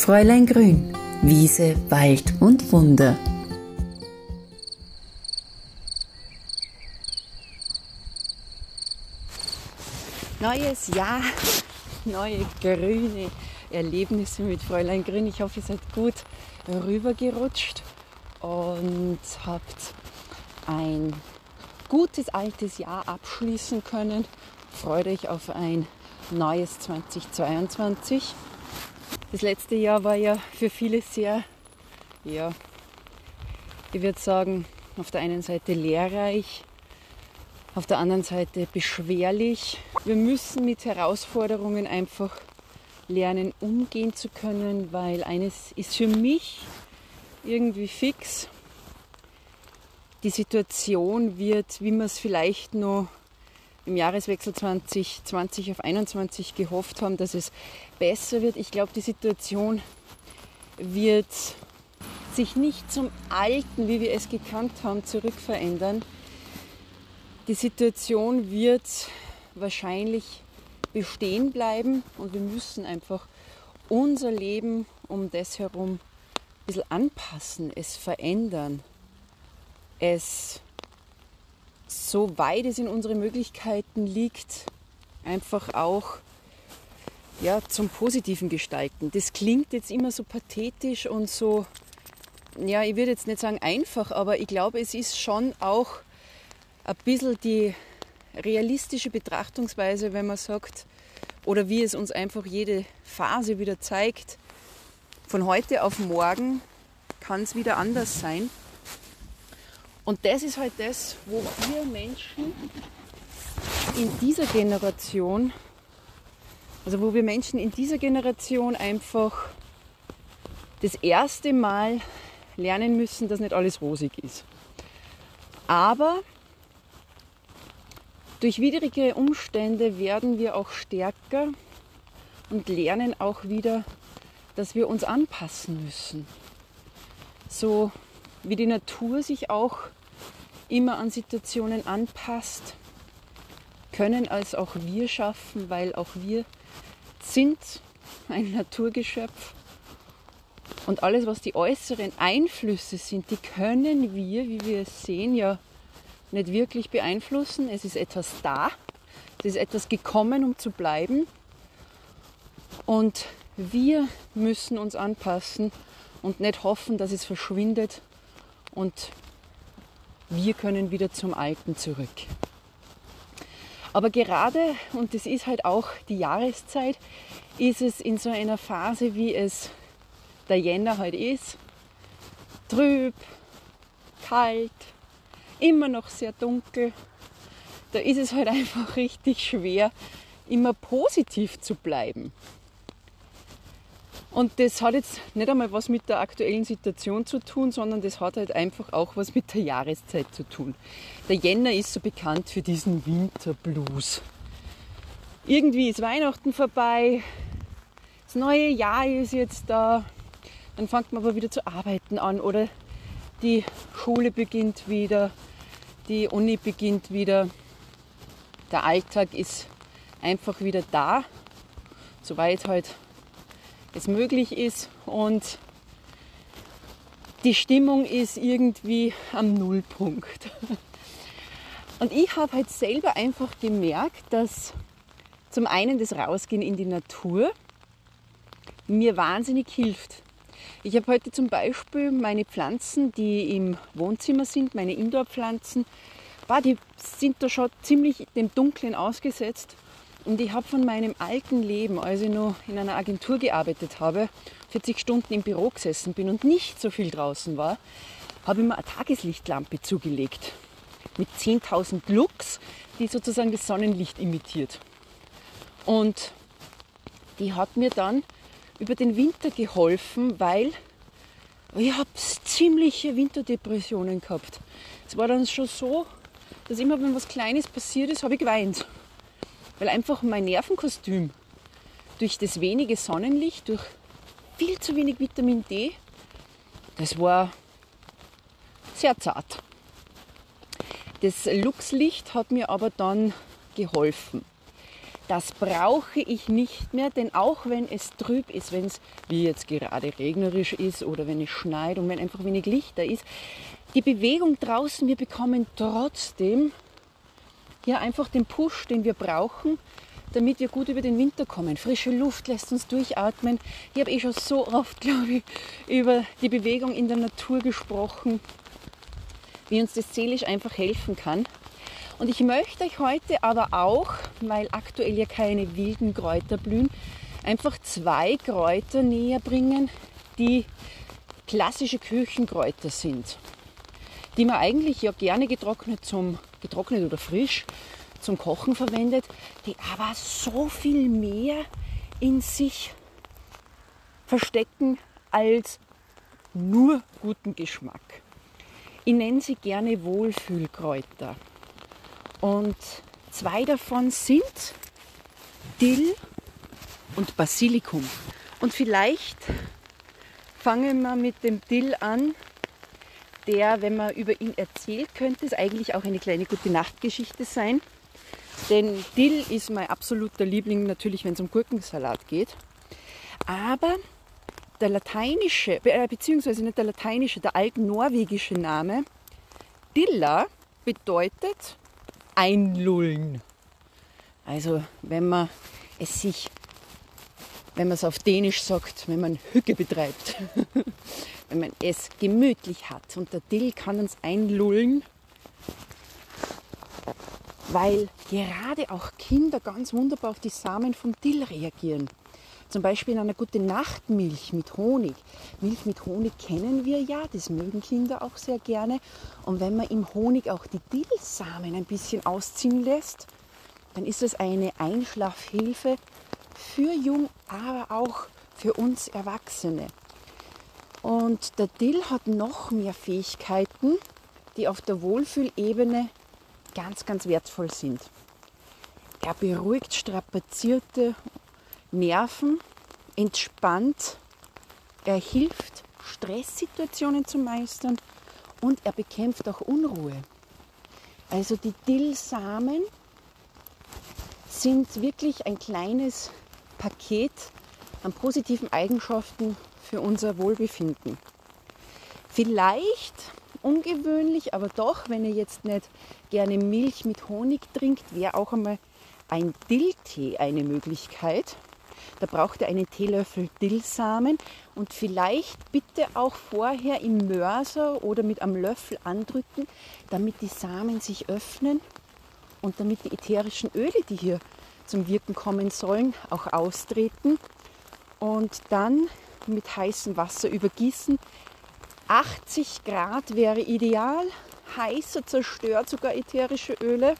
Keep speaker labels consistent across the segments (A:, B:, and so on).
A: Fräulein Grün, Wiese, Wald und Wunder. Neues Jahr, neue grüne Erlebnisse mit Fräulein Grün. Ich hoffe, ihr seid gut rübergerutscht und habt ein gutes altes Jahr abschließen können. Freut euch auf ein neues 2022. Das letzte Jahr war ja für viele sehr, ja, ich würde sagen, auf der einen Seite lehrreich, auf der anderen Seite beschwerlich. Wir müssen mit Herausforderungen einfach lernen, umgehen zu können, weil eines ist für mich irgendwie fix. Die Situation wird, wie wir es vielleicht noch im Jahreswechsel 2020 auf 2021 gehofft haben, dass es besser wird. Ich glaube, die Situation wird sich nicht zum Alten, wie wir es gekannt haben, zurückverändern. Die Situation wird wahrscheinlich bestehen bleiben und wir müssen einfach unser Leben um das herum ein bisschen anpassen, es verändern, es so weit es in unseren Möglichkeiten liegt, einfach auch ja, zum Positiven gestalten. Das klingt jetzt immer so pathetisch und so, ja, ich würde jetzt nicht sagen einfach, aber ich glaube, es ist schon auch ein bisschen die realistische Betrachtungsweise, wenn man sagt, oder wie es uns einfach jede Phase wieder zeigt, von heute auf morgen kann es wieder anders sein. Und das ist halt das, wo wir Menschen in dieser Generation, also wo wir Menschen in dieser Generation einfach das erste Mal lernen müssen, dass nicht alles rosig ist. Aber durch widrige Umstände werden wir auch stärker und lernen auch wieder, dass wir uns anpassen müssen. So wie die Natur sich auch immer an Situationen anpasst, können als auch wir schaffen, weil auch wir sind ein Naturgeschöpf. Und alles, was die äußeren Einflüsse sind, die können wir, wie wir es sehen, ja nicht wirklich beeinflussen. Es ist etwas da, es ist etwas gekommen, um zu bleiben. Und wir müssen uns anpassen und nicht hoffen, dass es verschwindet und wir können wieder zum Alten zurück. Aber gerade, und das ist halt auch die Jahreszeit, ist es in so einer Phase, wie es der Jänner halt ist, trüb, kalt, immer noch sehr dunkel. Da ist es halt einfach richtig schwer, immer positiv zu bleiben. Und das hat jetzt nicht einmal was mit der aktuellen Situation zu tun, sondern das hat halt einfach auch was mit der Jahreszeit zu tun. Der Jänner ist so bekannt für diesen Winterblues. Irgendwie ist Weihnachten vorbei, das neue Jahr ist jetzt da, dann fängt man aber wieder zu arbeiten an oder die Schule beginnt wieder, die Uni beginnt wieder, der Alltag ist einfach wieder da, soweit halt es möglich ist und die Stimmung ist irgendwie am Nullpunkt. Und ich habe halt selber einfach gemerkt, dass zum einen das Rausgehen in die Natur mir wahnsinnig hilft. Ich habe heute zum Beispiel meine Pflanzen, die im Wohnzimmer sind, meine Indoor-Pflanzen, die sind da schon ziemlich dem Dunklen ausgesetzt. Und ich habe von meinem alten Leben, als ich noch in einer Agentur gearbeitet habe, 40 Stunden im Büro gesessen bin und nicht so viel draußen war, habe ich mir eine Tageslichtlampe zugelegt. Mit 10.000 Lux, die sozusagen das Sonnenlicht imitiert. Und die hat mir dann über den Winter geholfen, weil ich habe ziemliche Winterdepressionen gehabt. Es war dann schon so, dass immer wenn was Kleines passiert ist, habe ich geweint weil einfach mein Nervenkostüm durch das wenige Sonnenlicht, durch viel zu wenig Vitamin D, das war sehr zart. Das Luxlicht hat mir aber dann geholfen. das brauche ich nicht mehr, denn auch wenn es trüb ist, wenn es wie jetzt gerade regnerisch ist oder wenn es schneit und wenn einfach wenig Licht da ist, die Bewegung draußen, wir bekommen trotzdem hier einfach den Push, den wir brauchen, damit wir gut über den Winter kommen. Frische Luft lässt uns durchatmen. Ich habe eh schon so oft, glaube ich, über die Bewegung in der Natur gesprochen, wie uns das seelisch einfach helfen kann. Und ich möchte euch heute aber auch, weil aktuell ja keine wilden Kräuter blühen, einfach zwei Kräuter näher bringen, die klassische Küchenkräuter sind, die man eigentlich ja gerne getrocknet zum getrocknet oder frisch zum Kochen verwendet, die aber so viel mehr in sich verstecken als nur guten Geschmack. Ich nenne sie gerne Wohlfühlkräuter. Und zwei davon sind Dill und Basilikum. Und vielleicht fangen wir mit dem Dill an, der, wenn man über ihn erzählt, könnte es eigentlich auch eine kleine gute Nachtgeschichte sein. Denn Dill ist mein absoluter Liebling natürlich, wenn es um Gurkensalat geht. Aber der lateinische, äh, beziehungsweise nicht der lateinische, der altnorwegische Name Dilla bedeutet einlullen. Also wenn man es sich, wenn man es auf Dänisch sagt, wenn man Hücke betreibt, wenn man es gemütlich hat. Und der Dill kann uns einlullen weil gerade auch Kinder ganz wunderbar auf die Samen vom Dill reagieren. Zum Beispiel in einer guten Nachtmilch mit Honig. Milch mit Honig kennen wir ja, das mögen Kinder auch sehr gerne. Und wenn man im Honig auch die Dillsamen ein bisschen ausziehen lässt, dann ist es eine Einschlafhilfe für Jung, aber auch für uns Erwachsene. Und der Dill hat noch mehr Fähigkeiten, die auf der Wohlfühlebene ganz, ganz wertvoll sind. Er beruhigt strapazierte Nerven, entspannt, er hilft, Stresssituationen zu meistern und er bekämpft auch Unruhe. Also die Dillsamen sind wirklich ein kleines Paket an positiven Eigenschaften für unser Wohlbefinden. Vielleicht ungewöhnlich, aber doch, wenn ihr jetzt nicht gerne Milch mit Honig trinkt, wäre auch einmal ein Dilltee eine Möglichkeit. Da braucht ihr einen Teelöffel Dillsamen und vielleicht bitte auch vorher im Mörser oder mit einem Löffel andrücken, damit die Samen sich öffnen und damit die ätherischen Öle, die hier zum Wirken kommen sollen, auch austreten. Und dann mit heißem Wasser übergießen, 80 Grad wäre ideal. Heißer zerstört sogar ätherische Öle.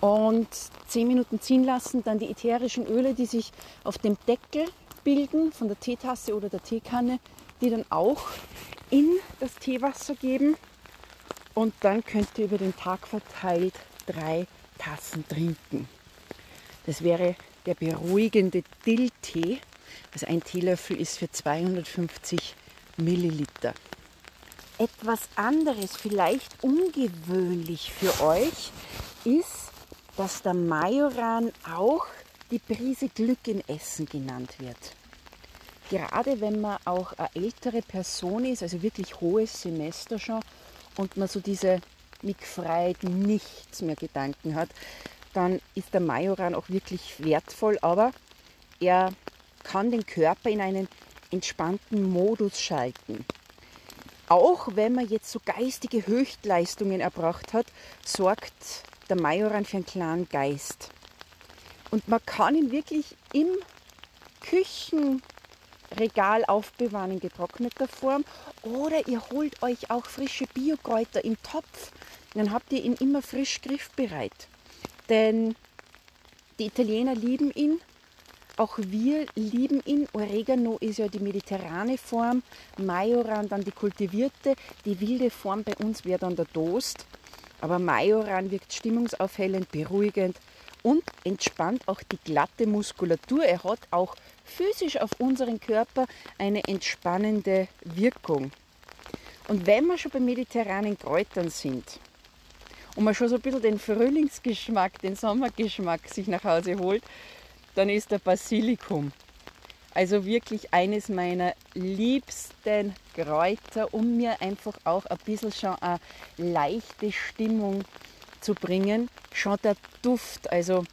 A: Und 10 Minuten ziehen lassen, dann die ätherischen Öle, die sich auf dem Deckel bilden, von der Teetasse oder der Teekanne, die dann auch in das Teewasser geben. Und dann könnt ihr über den Tag verteilt drei Tassen trinken. Das wäre der beruhigende Dilltee. Also ein Teelöffel ist für 250 Milliliter. Etwas anderes, vielleicht ungewöhnlich für euch, ist, dass der Majoran auch die Prise Glück in Essen genannt wird. Gerade wenn man auch eine ältere Person ist, also wirklich hohes Semester schon, und man so diese Mick nichts mehr Gedanken hat, dann ist der Majoran auch wirklich wertvoll, aber er kann den Körper in einen entspannten Modus schalten. Auch wenn man jetzt so geistige Höchstleistungen erbracht hat, sorgt der Majoran für einen klaren Geist. Und man kann ihn wirklich im Küchenregal aufbewahren in getrockneter Form oder ihr holt euch auch frische Biokräuter im Topf. Dann habt ihr ihn immer frisch griffbereit. Denn die Italiener lieben ihn auch wir lieben ihn. Oregano ist ja die mediterrane Form, Majoran dann die kultivierte, die wilde Form bei uns wäre dann der Toast. Aber Majoran wirkt stimmungsaufhellend, beruhigend und entspannt auch die glatte Muskulatur. Er hat auch physisch auf unseren Körper eine entspannende Wirkung. Und wenn wir schon bei mediterranen Kräutern sind und man schon so ein bisschen den Frühlingsgeschmack, den Sommergeschmack sich nach Hause holt, dann ist der Basilikum. Also wirklich eines meiner liebsten Kräuter, um mir einfach auch ein bisschen schon eine leichte Stimmung zu bringen. Schon der Duft, also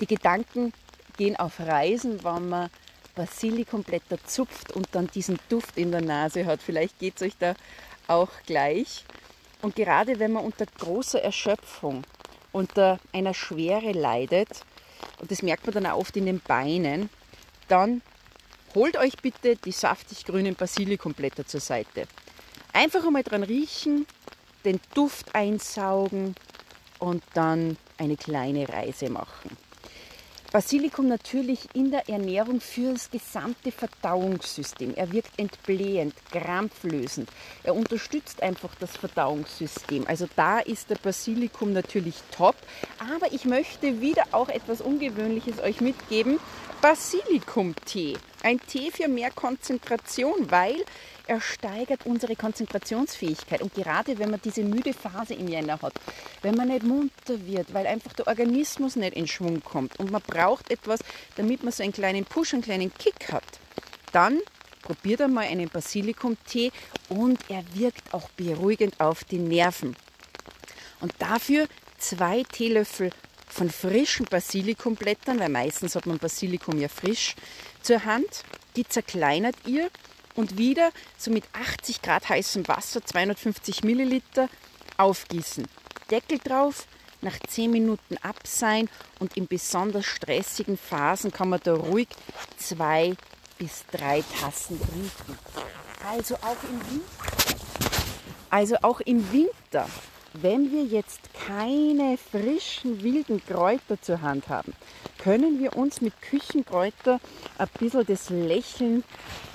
A: die Gedanken gehen auf Reisen, wenn man Basilikumblätter zupft und dann diesen Duft in der Nase hat. Vielleicht geht es euch da auch gleich. Und gerade wenn man unter großer Erschöpfung, unter einer Schwere leidet, und das merkt man dann auch oft in den Beinen, dann holt euch bitte die saftig grünen Basilikumblätter zur Seite. Einfach einmal dran riechen, den Duft einsaugen und dann eine kleine Reise machen. Basilikum natürlich in der Ernährung für das gesamte Verdauungssystem. Er wirkt entblähend, krampflösend. Er unterstützt einfach das Verdauungssystem. Also da ist der Basilikum natürlich top. Aber ich möchte wieder auch etwas Ungewöhnliches euch mitgeben. Basilikum-Tee. Ein Tee für mehr Konzentration, weil er steigert unsere Konzentrationsfähigkeit. Und gerade wenn man diese müde Phase im Jänner hat, wenn man nicht munter wird, weil einfach der Organismus nicht in Schwung kommt und man braucht etwas, damit man so einen kleinen Push, einen kleinen Kick hat, dann probiert einmal einen Basilikum-Tee und er wirkt auch beruhigend auf die Nerven. Und dafür zwei Teelöffel von frischen Basilikumblättern, weil meistens hat man Basilikum ja frisch zur Hand. Die zerkleinert ihr und wieder so mit 80 Grad heißem Wasser, 250 Milliliter, aufgießen. Deckel drauf, nach 10 Minuten abseihen und in besonders stressigen Phasen kann man da ruhig zwei bis drei Tassen trinken. Also auch im Winter. Also auch im Winter wenn wir jetzt keine frischen wilden Kräuter zur Hand haben, können wir uns mit Küchenkräuter ein bisschen das Lächeln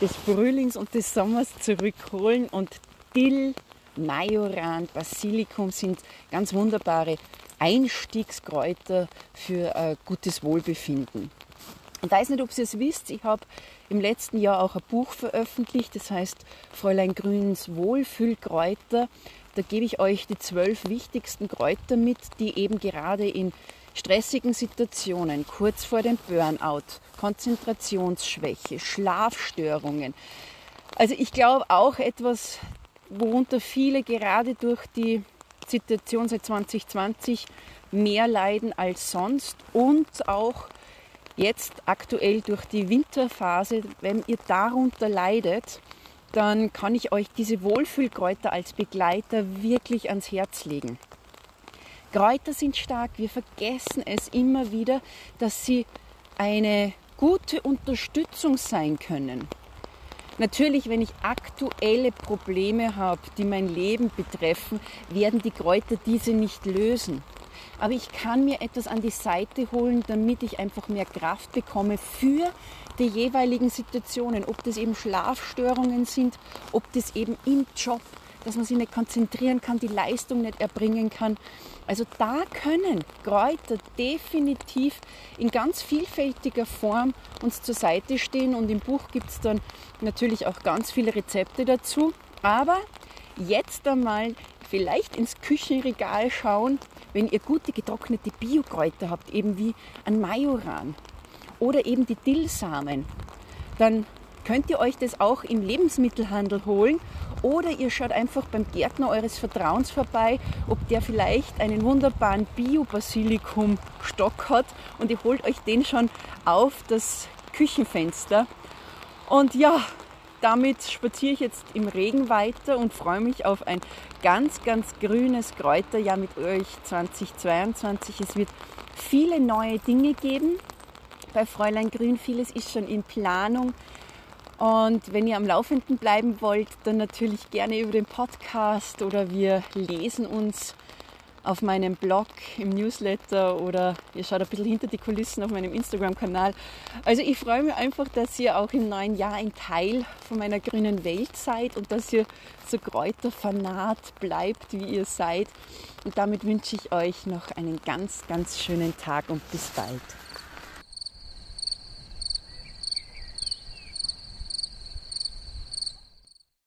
A: des Frühlings und des Sommers zurückholen und Dill, Majoran, Basilikum sind ganz wunderbare Einstiegskräuter für ein gutes Wohlbefinden. Ich weiß nicht, ob ihr es wisst, ich habe im letzten Jahr auch ein Buch veröffentlicht, das heißt Fräulein Grüns Wohlfühlkräuter. Da gebe ich euch die zwölf wichtigsten Kräuter mit, die eben gerade in stressigen Situationen, kurz vor dem Burnout, Konzentrationsschwäche, Schlafstörungen. Also ich glaube auch etwas, worunter viele gerade durch die Situation seit 2020 mehr leiden als sonst und auch jetzt aktuell durch die Winterphase, wenn ihr darunter leidet, dann kann ich euch diese Wohlfühlkräuter als Begleiter wirklich ans Herz legen. Kräuter sind stark, wir vergessen es immer wieder, dass sie eine gute Unterstützung sein können. Natürlich, wenn ich aktuelle Probleme habe, die mein Leben betreffen, werden die Kräuter diese nicht lösen aber ich kann mir etwas an die Seite holen, damit ich einfach mehr Kraft bekomme für die jeweiligen Situationen, ob das eben Schlafstörungen sind, ob das eben im Job, dass man sich nicht konzentrieren kann, die Leistung nicht erbringen kann. Also da können Kräuter definitiv in ganz vielfältiger Form uns zur Seite stehen und im Buch gibt es dann natürlich auch ganz viele Rezepte dazu. Aber jetzt einmal vielleicht ins Küchenregal schauen, wenn ihr gute getrocknete Biokräuter habt, eben wie ein Majoran oder eben die Dillsamen, dann könnt ihr euch das auch im Lebensmittelhandel holen oder ihr schaut einfach beim Gärtner eures Vertrauens vorbei, ob der vielleicht einen wunderbaren Bio-Basilikum-Stock hat und ihr holt euch den schon auf das Küchenfenster. Und ja, damit spaziere ich jetzt im Regen weiter und freue mich auf ein ganz, ganz grünes Kräuterjahr mit euch 2022. Es wird viele neue Dinge geben bei Fräulein Grün. Vieles ist schon in Planung. Und wenn ihr am Laufenden bleiben wollt, dann natürlich gerne über den Podcast oder wir lesen uns auf meinem Blog, im Newsletter oder ihr schaut ein bisschen hinter die Kulissen auf meinem Instagram-Kanal. Also ich freue mich einfach, dass ihr auch im neuen Jahr ein Teil von meiner grünen Welt seid und dass ihr so kräuterfanat bleibt, wie ihr seid. Und damit wünsche ich euch noch einen ganz, ganz schönen Tag und bis bald.